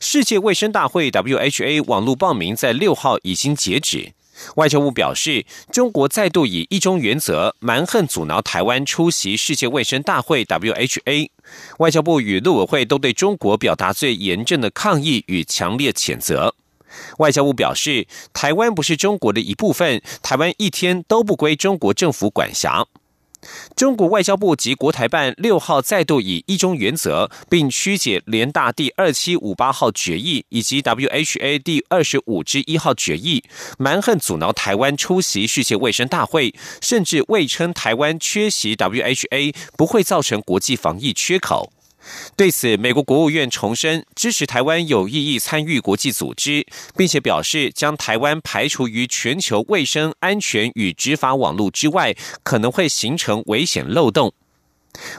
世界卫生大会 （WHA） 网络报名在六号已经截止。外交部表示，中国再度以一中原则蛮横阻挠台湾出席世界卫生大会 （WHA）。外交部与陆委会都对中国表达最严正的抗议与强烈谴责。外交部表示，台湾不是中国的一部分，台湾一天都不归中国政府管辖。中国外交部及国台办六号再度以一中原则，并曲解联大第二七五八号决议以及 WHA 第二十五之一号决议，蛮横阻挠台湾出席世界卫生大会，甚至未称台湾缺席 WHA 不会造成国际防疫缺口。对此，美国国务院重申支持台湾有意义参与国际组织，并且表示将台湾排除于全球卫生安全与执法网络之外，可能会形成危险漏洞。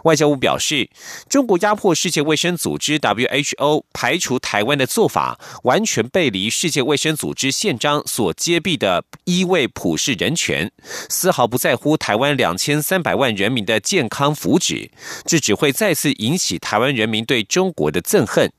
外交部表示，中国压迫世界卫生组织 （WHO） 排除台湾的做法，完全背离世界卫生组织宪章所揭蔽的一位普世人权，丝毫不在乎台湾两千三百万人民的健康福祉，这只会再次引起台湾人民对中国的憎恨。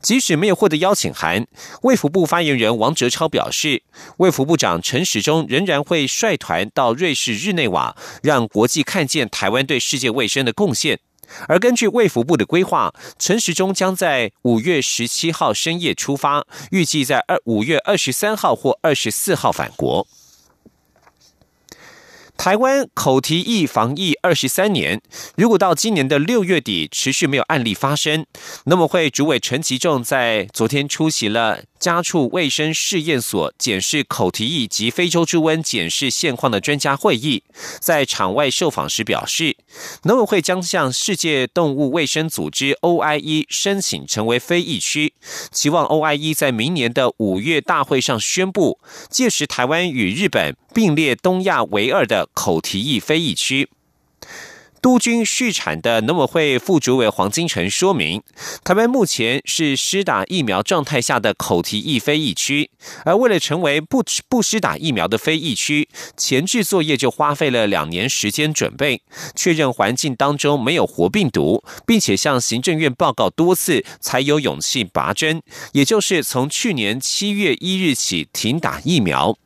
即使没有获得邀请函，卫福部发言人王哲超表示，卫福部长陈时中仍然会率团到瑞士日内瓦，让国际看见台湾对世界卫生的贡献。而根据卫福部的规划，陈时中将在五月十七号深夜出发，预计在二五月二十三号或二十四号返国。台湾口蹄疫防疫二十三年，如果到今年的六月底持续没有案例发生，那么会主委陈其仲在昨天出席了。家畜卫生试验所检视口蹄疫及非洲猪瘟检视现况的专家会议，在场外受访时表示，农委会将向世界动物卫生组织 OIE 申请成为非疫区，期望 OIE 在明年的五月大会上宣布，届时台湾与日本并列东亚唯二的口蹄疫非疫区。都军续产的农委会副主委黄金城说明，台湾目前是施打疫苗状态下的口蹄疫非疫区，而为了成为不不施打疫苗的非疫区，前置作业就花费了两年时间准备，确认环境当中没有活病毒，并且向行政院报告多次，才有勇气拔针，也就是从去年七月一日起停打疫苗。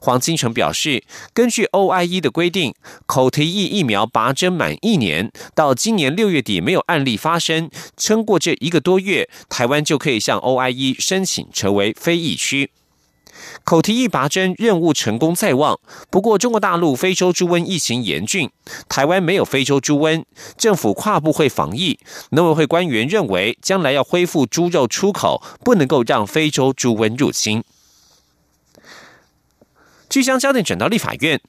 黄金城表示，根据 OIE 的规定，口蹄疫疫苗拔针满一年，到今年六月底没有案例发生，撑过这一个多月，台湾就可以向 OIE 申请成为非疫区。口蹄疫拔针任务成功在望，不过中国大陆非洲猪瘟疫情严峻，台湾没有非洲猪瘟，政府跨部会防疫，农委会官员认为，将来要恢复猪肉出口，不能够让非洲猪瘟入侵。即将焦点转到立法院，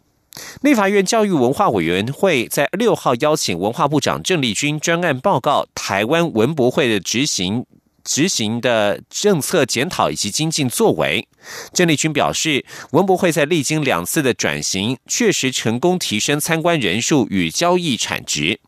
立法院教育文化委员会在六号邀请文化部长郑丽君专案报告台湾文博会的执行执行的政策检讨以及精进作为。郑丽君表示，文博会在历经两次的转型，确实成功提升参观人数与交易产值。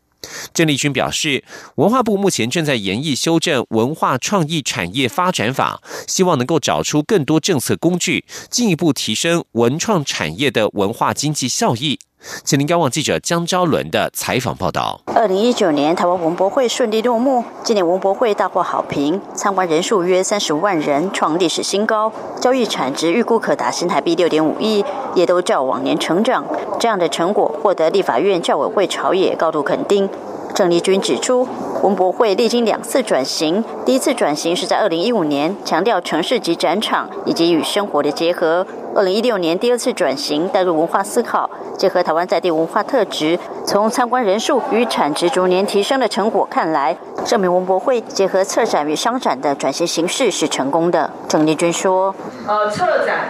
郑丽君表示，文化部目前正在研议修正《文化创意产业发展法》，希望能够找出更多政策工具，进一步提升文创产业的文化经济效益。请您观望记者江昭伦的采访报道。二零一九年台湾文博会顺利落幕，今年文博会大获好评，参观人数约三十五万人，创历史新高，交易产值预估可达新台币六点五亿，也都较往年成长。这样的成果获得立法院教委会朝野高度肯定。郑丽君指出，文博会历经两次转型，第一次转型是在二零一五年，强调城市级展场以及与生活的结合；二零一六年第二次转型，带入文化思考，结合台湾在地文化特质，从参观人数与产值逐年提升的成果看来，证明文博会结合策展与商展的转型形式是成功的。郑丽君说：“呃，策展。”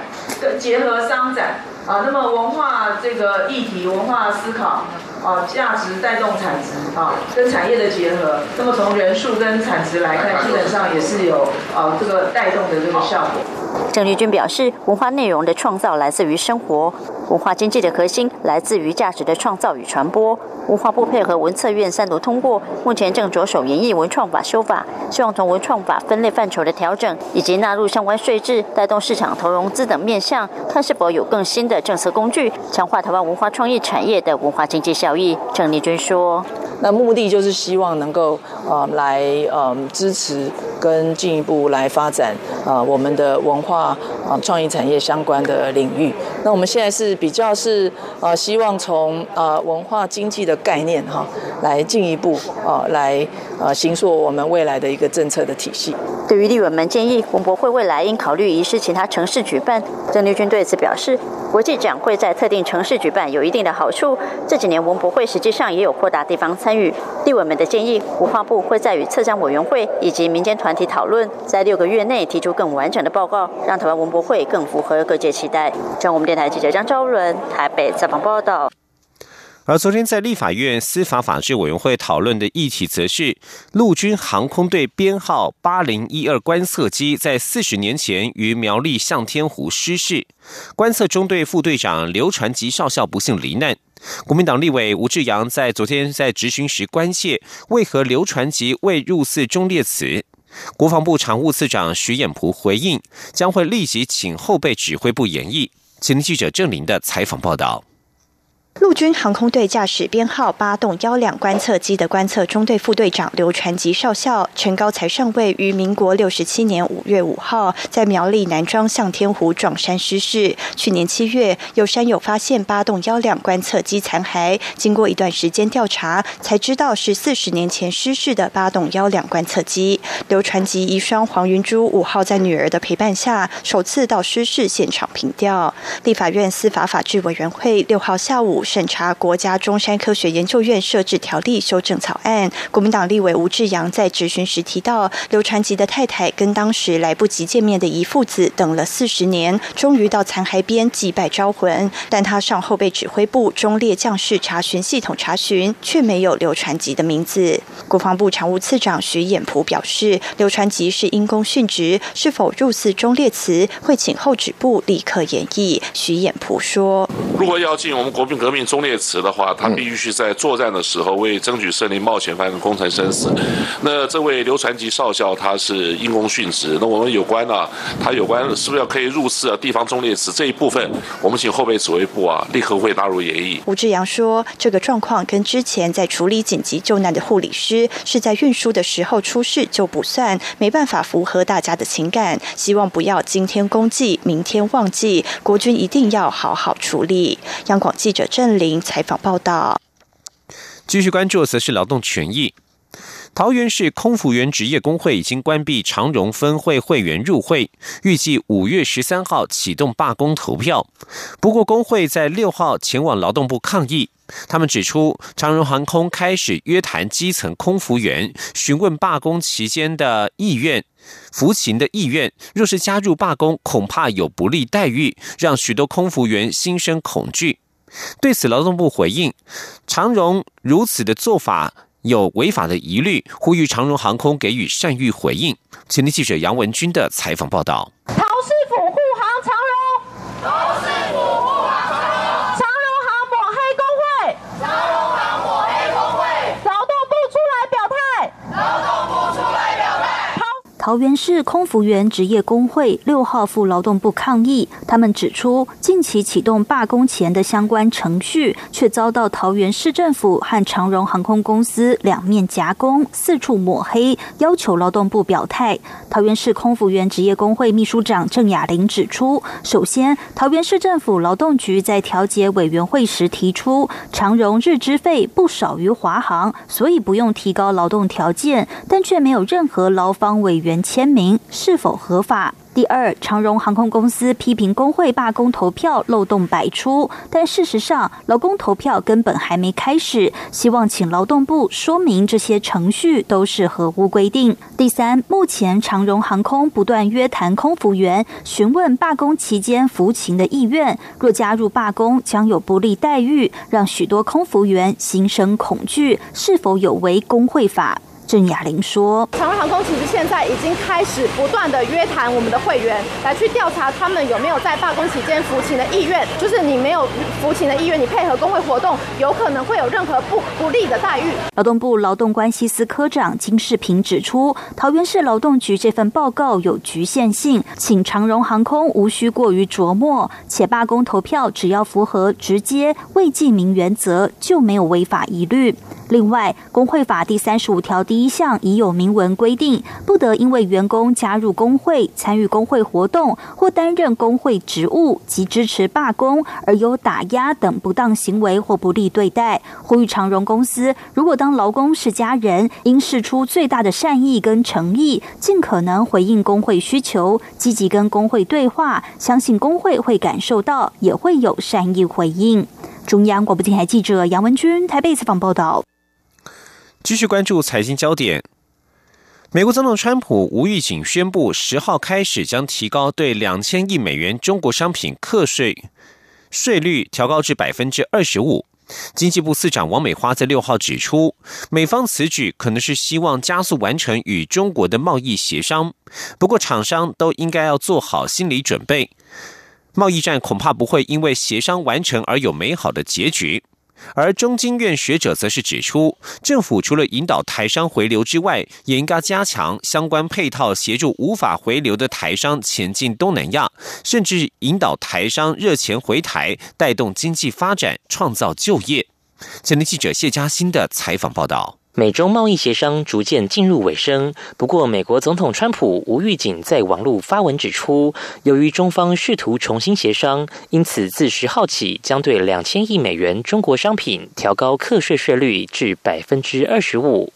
结合商展啊，那么文化这个议题、文化思考啊，价值带动产值啊，跟产业的结合，那么从人数跟产值来看，基本上也是有啊这个带动的这个效果。郑丽君表示，文化内容的创造来自于生活，文化经济的核心来自于价值的创造与传播。文化部配合文策院三读通过，目前正着手研议文创法修法，希望从文创法分类范畴的调整，以及纳入相关税制、带动市场投融资等面向，看是否有更新的政策工具，强化台湾文化创意产业的文化经济效益。郑丽君说：“那目的就是希望能够呃来呃支持跟进一步来发展呃我们的文化啊创意产业相关的领域。那我们现在是比较是呃希望从呃文化经济的。”概念哈，来进一步啊，来啊，形塑我们未来的一个政策的体系。对于立委们建议，文博会未来应考虑移师其他城市举办，郑丽君对此表示，国际展会在特定城市举办有一定的好处。这几年文博会实际上也有扩大地方参与。立委们的建议，文化部会在与策展委员会以及民间团体讨论，在六个月内提出更完整的报告，让台湾文博会更符合各界期待。中央我们电台记者张昭伦台北采访报道。而昨天在立法院司法法制委员会讨论的议题，则是陆军航空队编号八零一二观测机在四十年前于苗栗向天湖失事，观测中队副队长刘传吉少校不幸罹难。国民党立委吴志阳在昨天在质询时关切，为何刘传吉未入祀忠烈祠？国防部常务次长徐衍璞回应，将会立即请后备指挥部演绎。请记者郑林的采访报道。陆军航空队驾驶编号八栋幺两观测机的观测中队副队长刘传吉少校，陈高才上尉于民国六十七年五月五号在苗栗南庄向天湖撞山失事。去年七月，有山友发现八栋幺两观测机残骸，经过一段时间调查，才知道是四十年前失事的八栋幺两观测机。刘传吉遗孀黄云珠五号在女儿的陪伴下，首次到失事现场凭吊。立法院司法法制委员会六号下午。审查国家中山科学研究院设置条例修正草案，国民党立委吴志阳在质询时提到，刘传吉的太太跟当时来不及见面的姨父子等了四十年，终于到残骸边祭拜招魂，但他上后备指挥部中列将士查询系统查询，却没有刘传吉的名字。国防部常务次长徐衍璞表示，刘传吉是因公殉职，是否入祀忠烈祠，会请后指部立刻演绎。徐衍璞说：“如果要进我们国民革命。”忠烈祠的话，他必须是在作战的时候为争取胜利冒险犯跟功成身死。那这位刘传吉少校他是因公殉职，那我们有关啊，他有关是不是要可以入祀啊？地方忠烈祠这一部分，我们请后备指挥部啊立刻会纳入演绎。吴志阳说，这个状况跟之前在处理紧急救难的护理师是在运输的时候出事就不算，没办法符合大家的情感。希望不要今天公祭，明天忘记，国军一定要好好处理。央广记者郑。林采访报道。继续关注则是劳动权益。桃园市空服员职业工会已经关闭长荣分会会员入会，预计五月十三号启动罢工投票。不过，工会在六号前往劳动部抗议。他们指出，长荣航空开始约谈基层空服员，询问罢工期间的意愿、服勤的意愿。若是加入罢工，恐怕有不利待遇，让许多空服员心生恐惧。对此，劳动部回应：长荣如此的做法有违法的疑虑，呼吁长荣航空给予善意回应。前天记者杨文军的采访报道。陶师傅护航长荣，陶师傅护航长荣，长荣航抹黑工会，长荣航抹黑工会，劳动部出来表态，劳动部出来表态。桃园市空服员职业工会六号赴劳动部抗议，他们指出。近期启动罢工前的相关程序，却遭到桃园市政府和长荣航空公司两面夹攻，四处抹黑，要求劳动部表态。桃园市空服员职业工会秘书长郑雅玲指出，首先，桃园市政府劳动局在调解委员会时提出，长荣日资费不少于华航，所以不用提高劳动条件，但却没有任何劳方委员签名，是否合法？第二，长荣航空公司批评工会罢工投票漏洞百出，但事实上劳工投票根本还没开始，希望请劳动部说明这些程序都是合乎规定。第三，目前长荣航空不断约谈空服员，询问罢工期间服勤的意愿，若加入罢工将有不利待遇，让许多空服员心生恐惧，是否有违工会法？郑雅玲说：“长荣航空其实现在已经开始不断的约谈我们的会员，来去调查他们有没有在罢工期间服勤的意愿。就是你没有服勤的意愿，你配合工会活动，有可能会有任何不不利的待遇。”劳动部劳动关系司科长金世平指出，桃园市劳动局这份报告有局限性，请长荣航空无需过于琢磨，且罢工投票只要符合直接未记名原则，就没有违法疑虑。另外，工会法第三十五条第一项已有明文规定，不得因为员工加入工会、参与工会活动或担任工会职务及支持罢工而有打压等不当行为或不利对待。呼吁长荣公司，如果当劳工是家人，应试出最大的善意跟诚意，尽可能回应工会需求，积极跟工会对话，相信工会会感受到，也会有善意回应。中央广播电台记者杨文君台北采访报道。继续关注财经焦点。美国总统川普无预警宣布，十号开始将提高对两千亿美元中国商品课税税率，调高至百分之二十五。经济部次长王美花在六号指出，美方此举可能是希望加速完成与中国的贸易协商，不过厂商都应该要做好心理准备，贸易战恐怕不会因为协商完成而有美好的结局。而中经院学者则是指出，政府除了引导台商回流之外，也应该加强相关配套，协助无法回流的台商前进东南亚，甚至引导台商热钱回台，带动经济发展，创造就业。前天记者谢嘉欣的采访报道。美中贸易协商逐渐进入尾声，不过美国总统川普无预警在网络发文指出，由于中方试图重新协商，因此自十号起将对两千亿美元中国商品调高课税税率至百分之二十五。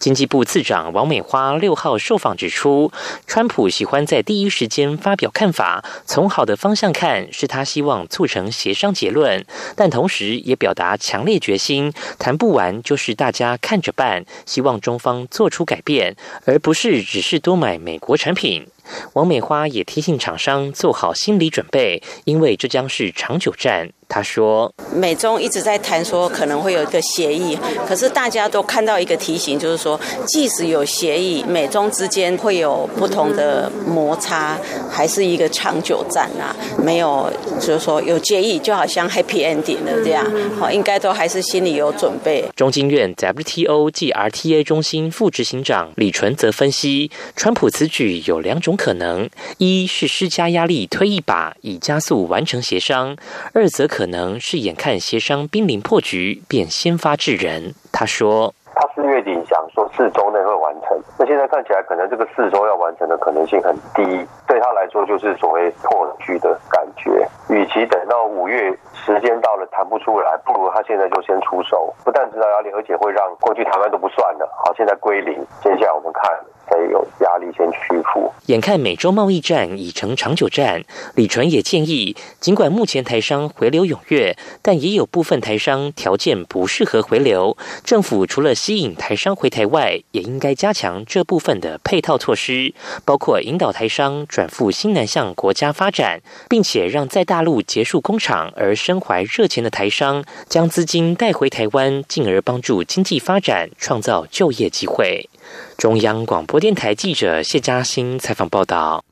经济部次长王美花六号受访指出，川普喜欢在第一时间发表看法，从好的方向看，是他希望促成协商结论，但同时也表达强烈决心，谈不完就是大家看着办，希望中方做出改变，而不是只是多买美国产品。王美花也提醒厂商做好心理准备，因为这将是长久战。他说：“美中一直在谈说可能会有一个协议，可是大家都看到一个提醒，就是说，即使有协议，美中之间会有不同的摩擦，还是一个长久战啊。没有，就是说有协议，就好像 happy ending 的这样，好，应该都还是心里有准备。”中经院 WTO 暨 RTA 中心副执行长李纯则分析，川普此举有两种可能：一是施加压力推一把，以加速完成协商；二则可。可能是眼看协商濒临破局，便先发制人。他说：“他四月底讲说四周内会完成，那现在看起来可能这个四周要完成的可能性很低。对他来说，就是所谓破局的感觉。与其等到五月时间到了谈不出来，不如他现在就先出手，不但知道压力，而且会让过去台湾都不算了。好，现在归零。接下来我们看。”才有压力先屈服。眼看美洲贸易战已成长久战，李纯也建议，尽管目前台商回流踊跃，但也有部分台商条件不适合回流。政府除了吸引台商回台外，也应该加强这部分的配套措施，包括引导台商转赴新南向国家发展，并且让在大陆结束工厂而身怀热钱的台商将资金带回台湾，进而帮助经济发展，创造就业机会。中央广播电台记者谢嘉欣采访报道：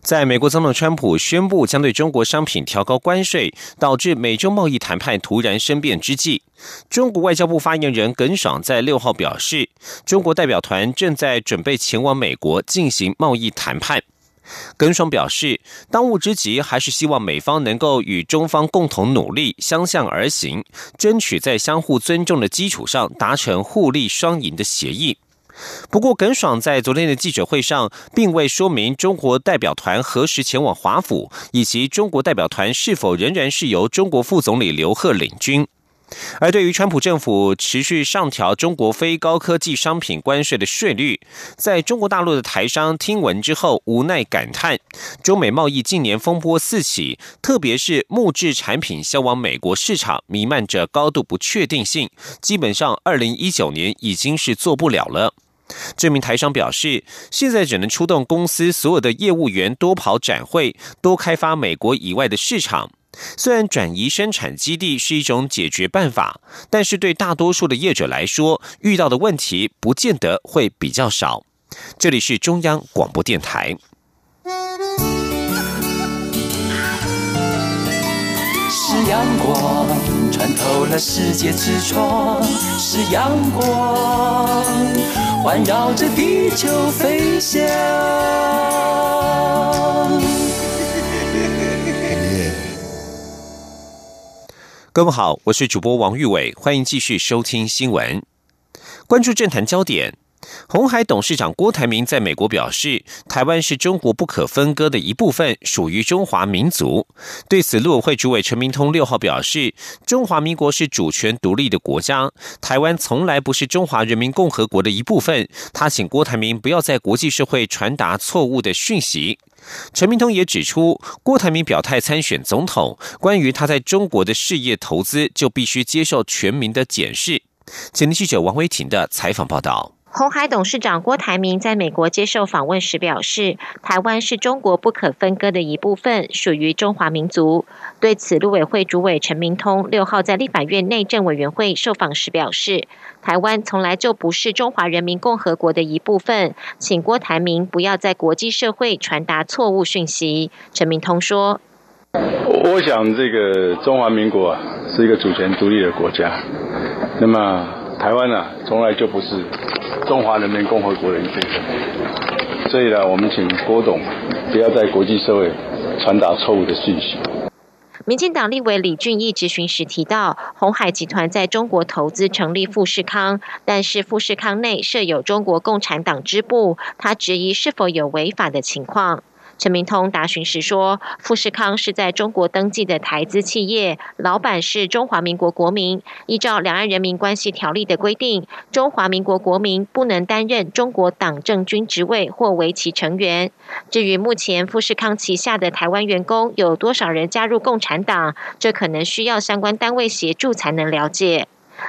在美国总统川普宣布将对中国商品调高关税，导致美中贸易谈判突然生变之际，中国外交部发言人耿爽在六号表示，中国代表团正在准备前往美国进行贸易谈判。耿爽表示，当务之急还是希望美方能够与中方共同努力，相向而行，争取在相互尊重的基础上达成互利双赢的协议。不过，耿爽在昨天的记者会上，并未说明中国代表团何时前往华府，以及中国代表团是否仍然是由中国副总理刘鹤领军。而对于川普政府持续上调中国非高科技商品关税的税率，在中国大陆的台商听闻之后无奈感叹：中美贸易近年风波四起，特别是木质产品销往美国市场，弥漫着高度不确定性，基本上二零一九年已经是做不了了。这名台商表示，现在只能出动公司所有的业务员多跑展会，多开发美国以外的市场。虽然转移生产基地是一种解决办法，但是对大多数的业者来说，遇到的问题不见得会比较少。这里是中央广播电台。是阳光穿透了世界之窗，是阳光环绕着地球飞翔。各位好，我是主播王玉伟，欢迎继续收听新闻，关注政坛焦点。红海董事长郭台铭在美国表示，台湾是中国不可分割的一部分，属于中华民族。对此，陆委会主委陈明通六号表示，中华民国是主权独立的国家，台湾从来不是中华人民共和国的一部分。他请郭台铭不要在国际社会传达错误的讯息。陈明通也指出，郭台铭表态参选总统，关于他在中国的事业投资，就必须接受全民的检视。前天记者王维婷的采访报道。红海董事长郭台铭在美国接受访问时表示，台湾是中国不可分割的一部分，属于中华民族。对此，陆委会主委陈明通六号在立法院内政委员会受访时表示，台湾从来就不是中华人民共和国的一部分，请郭台铭不要在国际社会传达错误讯息。陈明通说：“我想，这个中华民国是一个主权独立的国家，那么台湾呢，从来就不是。”中华人民共和国的一部分，所以呢，我们请郭董不要在国际社会传达错误的信息。民进党立委李俊义质询时提到，红海集团在中国投资成立富士康，但是富士康内设有中国共产党支部，他质疑是否有违法的情况。陈明通答询时说，富士康是在中国登记的台资企业，老板是中华民国国民。依照《两岸人民关系条例》的规定，中华民国国民不能担任中国党政军职位或为其成员。至于目前富士康旗下的台湾员工有多少人加入共产党，这可能需要相关单位协助才能了解。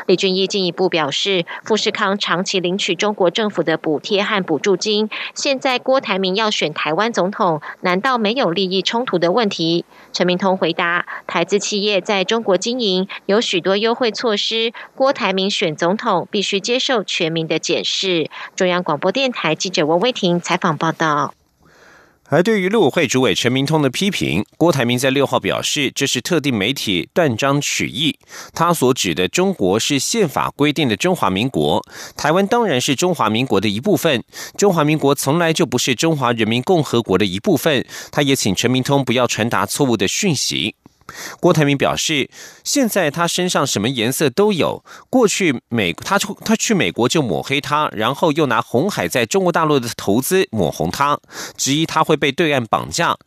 李俊义进一步表示，富士康长期领取中国政府的补贴和补助金，现在郭台铭要选台湾总统，难道没有利益冲突的问题？陈明通回答，台资企业在中国经营有许多优惠措施，郭台铭选总统必须接受全民的检视。中央广播电台记者王威婷采访报道。而对于陆委会主委陈明通的批评，郭台铭在六号表示，这是特定媒体断章取义。他所指的中国是宪法规定的中华民国，台湾当然是中华民国的一部分。中华民国从来就不是中华人民共和国的一部分。他也请陈明通不要传达错误的讯息。郭台铭表示，现在他身上什么颜色都有。过去美他出他去美国就抹黑他，然后又拿红海在中国大陆的投资抹红他，质疑他会被对岸绑架。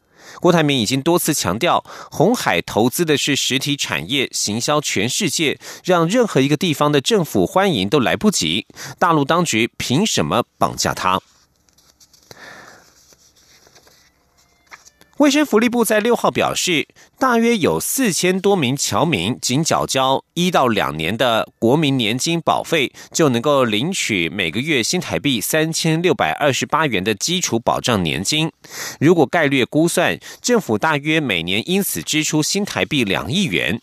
郭台铭已经多次强调，红海投资的是实体产业，行销全世界，让任何一个地方的政府欢迎都来不及。大陆当局凭什么绑架他？卫生福利部在六号表示，大约有四千多名侨民仅缴交一到两年的国民年金保费，就能够领取每个月新台币三千六百二十八元的基础保障年金。如果概略估算，政府大约每年因此支出新台币两亿元。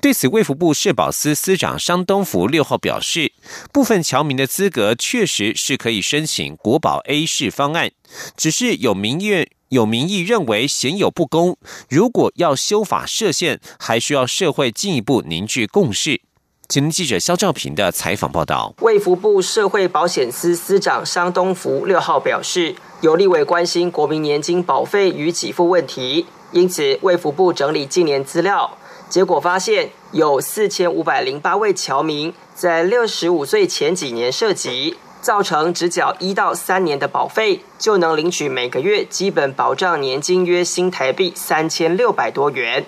对此，卫福部社保司司长商东福六号表示，部分侨民的资格确实是可以申请国保 A 式方案，只是有民院。有民意认为显有不公，如果要修法设限，还需要社会进一步凝聚共识。请记者肖兆平的采访报道。卫福部社会保险司司长商东福六号表示，有立委关心国民年金保费与给付问题，因此卫福部整理近年资料，结果发现有四千五百零八位侨民在六十五岁前几年涉及。造成只缴一到三年的保费，就能领取每个月基本保障年金约新台币三千六百多元。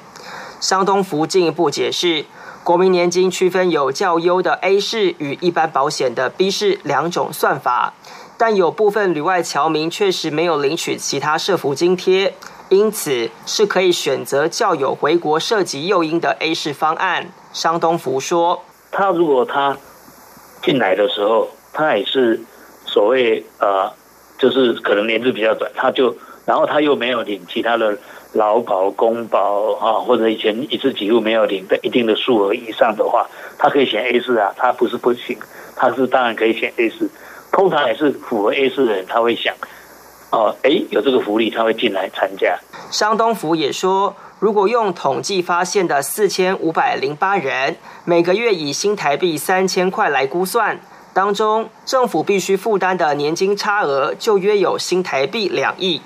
商东福进一步解释，国民年金区分有较优的 A 式与一般保险的 B 式两种算法，但有部分旅外侨民确实没有领取其他社福津贴，因此是可以选择较有回国涉及诱因的 A 式方案。商东福说：“他如果他进来的时候，他也是所谓呃，就是可能年资比较短，他就然后他又没有领其他的。”劳保、公保啊，或者以前一次几乎没有领的一定的数额以上的话，他可以选 A 四啊，他不是不行，他是当然可以选 A 四。通常也是符合 A 四的人，他会想，哦，哎，有这个福利，他会进来参加。商东福也说，如果用统计发现的四千五百零八人，每个月以新台币三千块来估算，当中政府必须负担的年金差额就约有新台币两亿。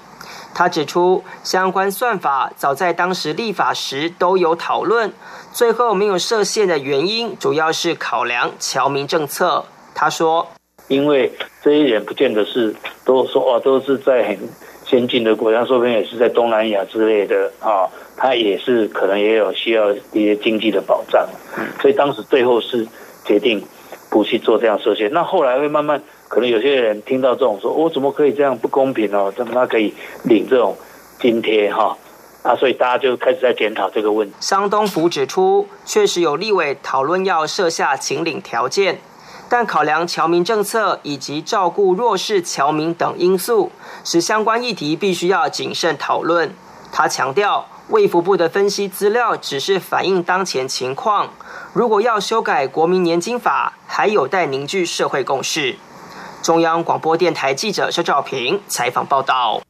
他指出，相关算法早在当时立法时都有讨论，最后没有设限的原因，主要是考量侨民政策。他说：“因为这些人不见得是都说哦，都是在很先进的国家，说不定也是在东南亚之类的啊，他也是可能也有需要一些经济的保障，所以当时最后是决定不去做这样设限。那后来会慢慢。”可能有些人听到这种说，我怎么可以这样不公平哦？怎么他可以领这种津贴哈？啊，所以大家就开始在检讨这个问题。商东福指出，确实有立委讨论要设下请领条件，但考量侨民政策以及照顾弱势侨民等因素，使相关议题必须要谨慎讨论。他强调，卫福部的分析资料只是反映当前情况，如果要修改国民年金法，还有待凝聚社会共识。中央广播电台记者肖兆平采访报道。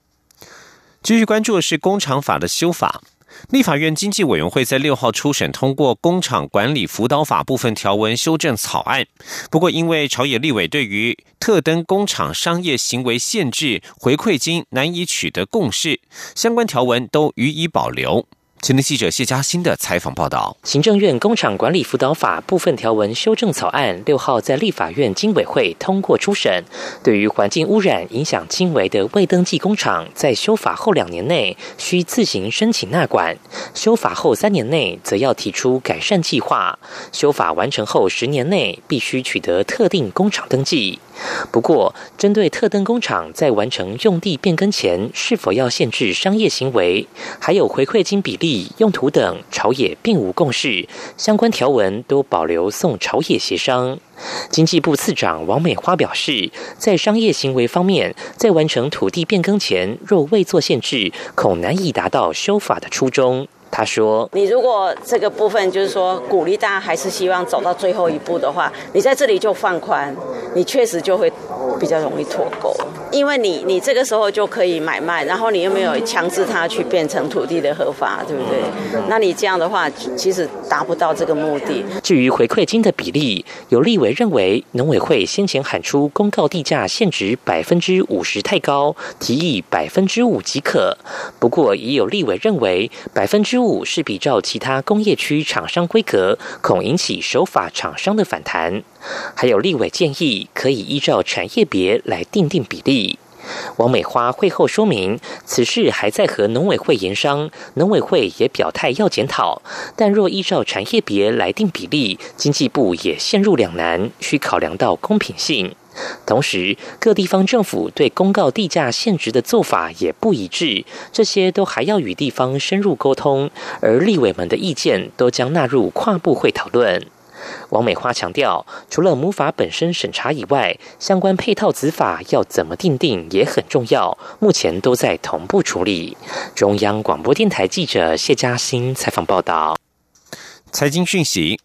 继续关注的是工厂法的修法。立法院经济委员会在六号初审通过工厂管理辅导法部分条文修正草案，不过因为朝野立委对于特登工厂商业行为限制回馈金难以取得共识，相关条文都予以保留。前天记者谢嘉欣的采访报道：行政院工厂管理辅导法部分条文修正草案六号在立法院经委会通过初审，对于环境污染影响轻微的未登记工厂，在修法后两年内需自行申请纳管；修法后三年内则要提出改善计划；修法完成后十年内必须取得特定工厂登记。不过，针对特登工厂在完成用地变更前是否要限制商业行为，还有回馈金比例、用途等，朝野并无共识，相关条文都保留送朝野协商。经济部次长王美花表示，在商业行为方面，在完成土地变更前若未做限制，恐难以达到修法的初衷。他说：“你如果这个部分就是说鼓励大家，还是希望走到最后一步的话，你在这里就放宽，你确实就会比较容易脱钩。因为你你这个时候就可以买卖，然后你又没有强制他去变成土地的合法，对不对？那你这样的话，其实达不到这个目的。至于回馈金的比例，有立委认为农委会先前喊出公告地价限值百分之五十太高，提议百分之五即可。不过也有立委认为百分之五是比照其他工业区厂商规格，恐引起守法厂商的反弹。还有立委建议可以依照产业别来定定比例。王美花会后说明，此事还在和农委会研商，农委会也表态要检讨。但若依照产业别来定比例，经济部也陷入两难，需考量到公平性。同时，各地方政府对公告地价限值的做法也不一致，这些都还要与地方深入沟通，而立委们的意见都将纳入跨部会讨论。王美花强调，除了母法本身审查以外，相关配套子法要怎么定定也很重要，目前都在同步处理。中央广播电台记者谢嘉欣采访报道。财经讯息。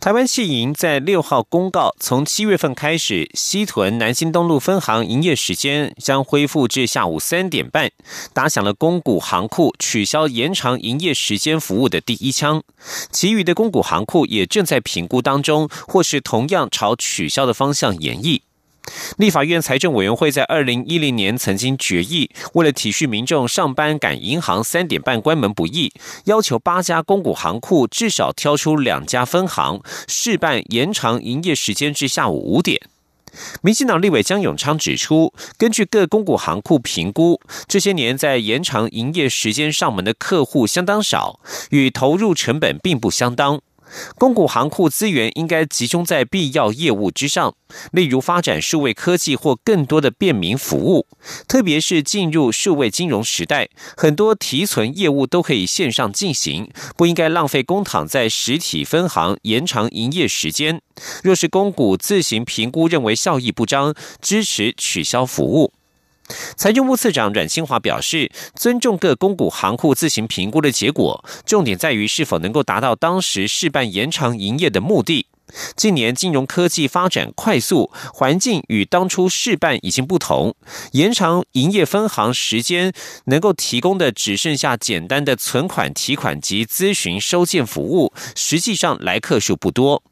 台湾汽银在六号公告，从七月份开始，西屯南新东路分行营业时间将恢复至下午三点半，打响了公股行库取消延长营业时间服务的第一枪。其余的公股行库也正在评估当中，或是同样朝取消的方向演绎。立法院财政委员会在二零一零年曾经决议，为了体恤民众上班赶银行三点半关门不易，要求八家公股行库至少挑出两家分行试办延长营业时间至下午五点。民进党立委江永昌指出，根据各公股行库评估，这些年在延长营业时间上门的客户相当少，与投入成本并不相当。公股行库资源应该集中在必要业务之上，例如发展数位科技或更多的便民服务。特别是进入数位金融时代，很多提存业务都可以线上进行，不应该浪费公帑在实体分行延长营业时间。若是公股自行评估认为效益不彰，支持取消服务。财政部次长阮清华表示，尊重各公股行库自行评估的结果，重点在于是否能够达到当时试办延长营业的目的。近年金融科技发展快速，环境与当初试办已经不同，延长营业分行时间能够提供的只剩下简单的存款、提款及咨询收件服务，实际上来客数不多。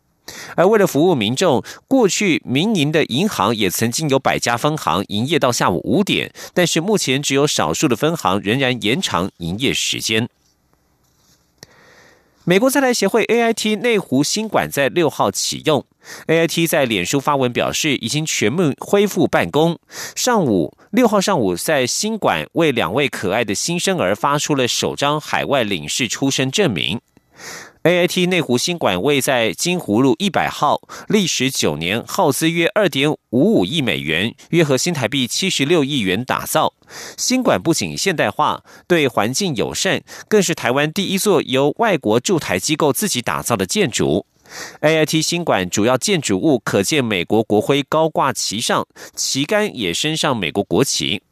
而为了服务民众，过去民营的银行也曾经有百家分行营业到下午五点，但是目前只有少数的分行仍然延长营业时间。美国在台协会 AIT 内湖新馆在六号启用，AIT 在脸书发文表示，已经全面恢复办公。上午六号上午，在新馆为两位可爱的新生儿发出了首张海外领事出生证明。A I T 内湖新馆位在金湖路一百号，历时九年，耗资约二点五五亿美元，约合新台币七十六亿元打造。新馆不仅现代化、对环境友善，更是台湾第一座由外国驻台机构自己打造的建筑。A I T 新馆主要建筑物可见美国国徽高挂旗上，旗杆也升上美国国旗。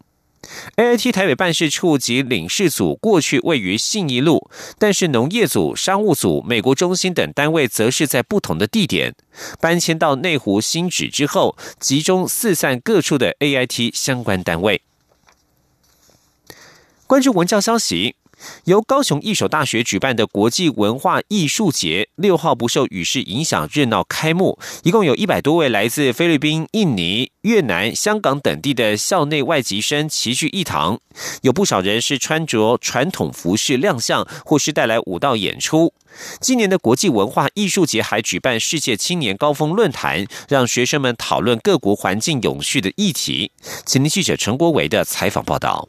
A I T 台北办事处及领事组过去位于信义路，但是农业组、商务组、美国中心等单位则是在不同的地点。搬迁到内湖新址之后，集中四散各处的 A I T 相关单位。关注文教消息。由高雄一手大学举办的国际文化艺术节，六号不受雨势影响热闹开幕。一共有一百多位来自菲律宾、印尼、越南、香港等地的校内外籍生齐聚一堂，有不少人是穿着传统服饰亮相，或是带来舞蹈演出。今年的国际文化艺术节还举办世界青年高峰论坛，让学生们讨论各国环境永续的议题。请听记者陈国维的采访报道。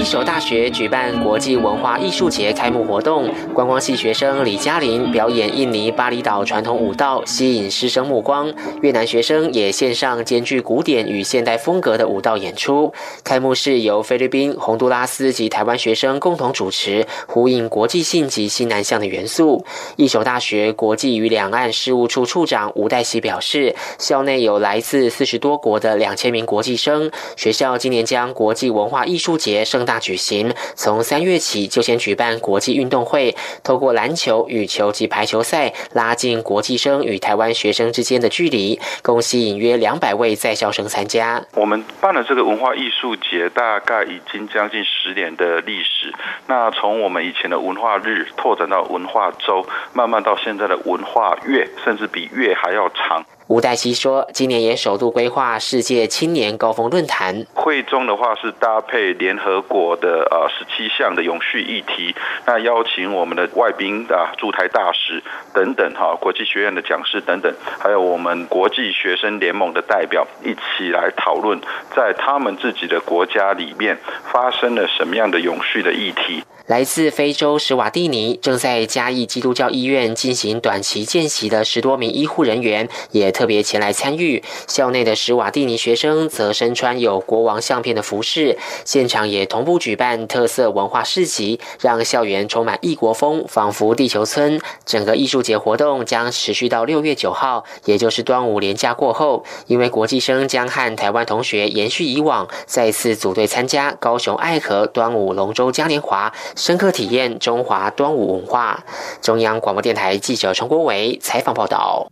一所大学举办国际文化艺术节开幕活动，观光系学生李嘉玲表演印尼巴厘岛传统舞蹈，吸引师生目光。越南学生也献上兼具古典与现代风格的舞蹈演出。开幕式由菲律宾、洪都拉斯及台湾学生共同主持，呼应国际性及西南向的元素。一所大学国际与两岸事务处处长吴代喜表示，校内有来自四十多国的两千名国际生，学校今年将国际文化艺术节盛大举行，从三月起就先举办国际运动会，透过篮球、羽球及排球赛拉近国际生与台湾学生之间的距离，共吸引约两百位在校生参加。我们办了这个文化艺术节，大概已经将近十年的历史。那从我们以前的文化日拓展到文化周，慢慢到现在的文化月，甚至比月还要长。吴代熙说：“今年也首度规划世界青年高峰论坛，会中的话是搭配联合国的呃十七项的永续议题，那邀请我们的外宾啊驻台大使等等哈，国际学院的讲师等等，还有我们国际学生联盟的代表一起来讨论，在他们自己的国家里面发生了什么样的永续的议题。”来自非洲史瓦蒂尼正在嘉义基督教医院进行短期见习的十多名医护人员也特别前来参与。校内的史瓦蒂尼学生则身穿有国王相片的服饰，现场也同步举办特色文化市集，让校园充满异国风，仿佛地球村。整个艺术节活动将持续到六月九号，也就是端午连假过后。因为国际生将和台湾同学延续以往，再次组队参加高雄爱河端午龙舟嘉年华。深刻体验中华端午文化。中央广播电台记者陈国伟采访报道。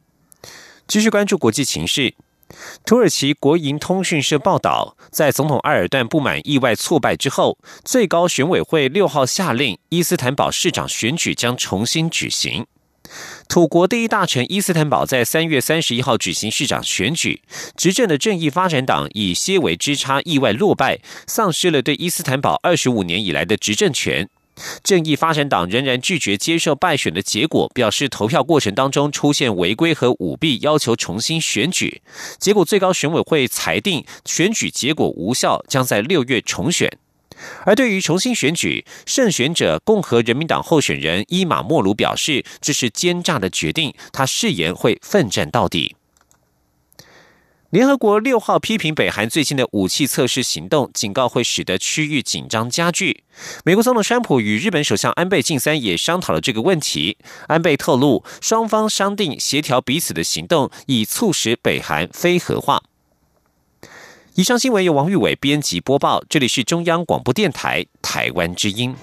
继续关注国际情势。土耳其国营通讯社报道，在总统埃尔段不满意外挫败之后，最高选委会六号下令，伊斯坦堡市长选举将重新举行。土国第一大臣伊斯坦堡在三月三十一号举行市长选举，执政的正义发展党以些微之差意外落败，丧失了对伊斯坦堡二十五年以来的执政权。正义发展党仍然拒绝接受败选的结果，表示投票过程当中出现违规和舞弊，要求重新选举。结果最高选委会裁定选举结果无效，将在六月重选。而对于重新选举，胜选者共和人民党候选人伊马莫鲁表示，这是奸诈的决定，他誓言会奋战到底。联合国六号批评北韩最近的武器测试行动，警告会使得区域紧张加剧。美国总统川普与日本首相安倍晋三也商讨了这个问题。安倍透露，双方商定协调彼此的行动，以促使北韩非核化。以上新闻由王玉伟编辑播报，这里是中央广播电台台湾之音。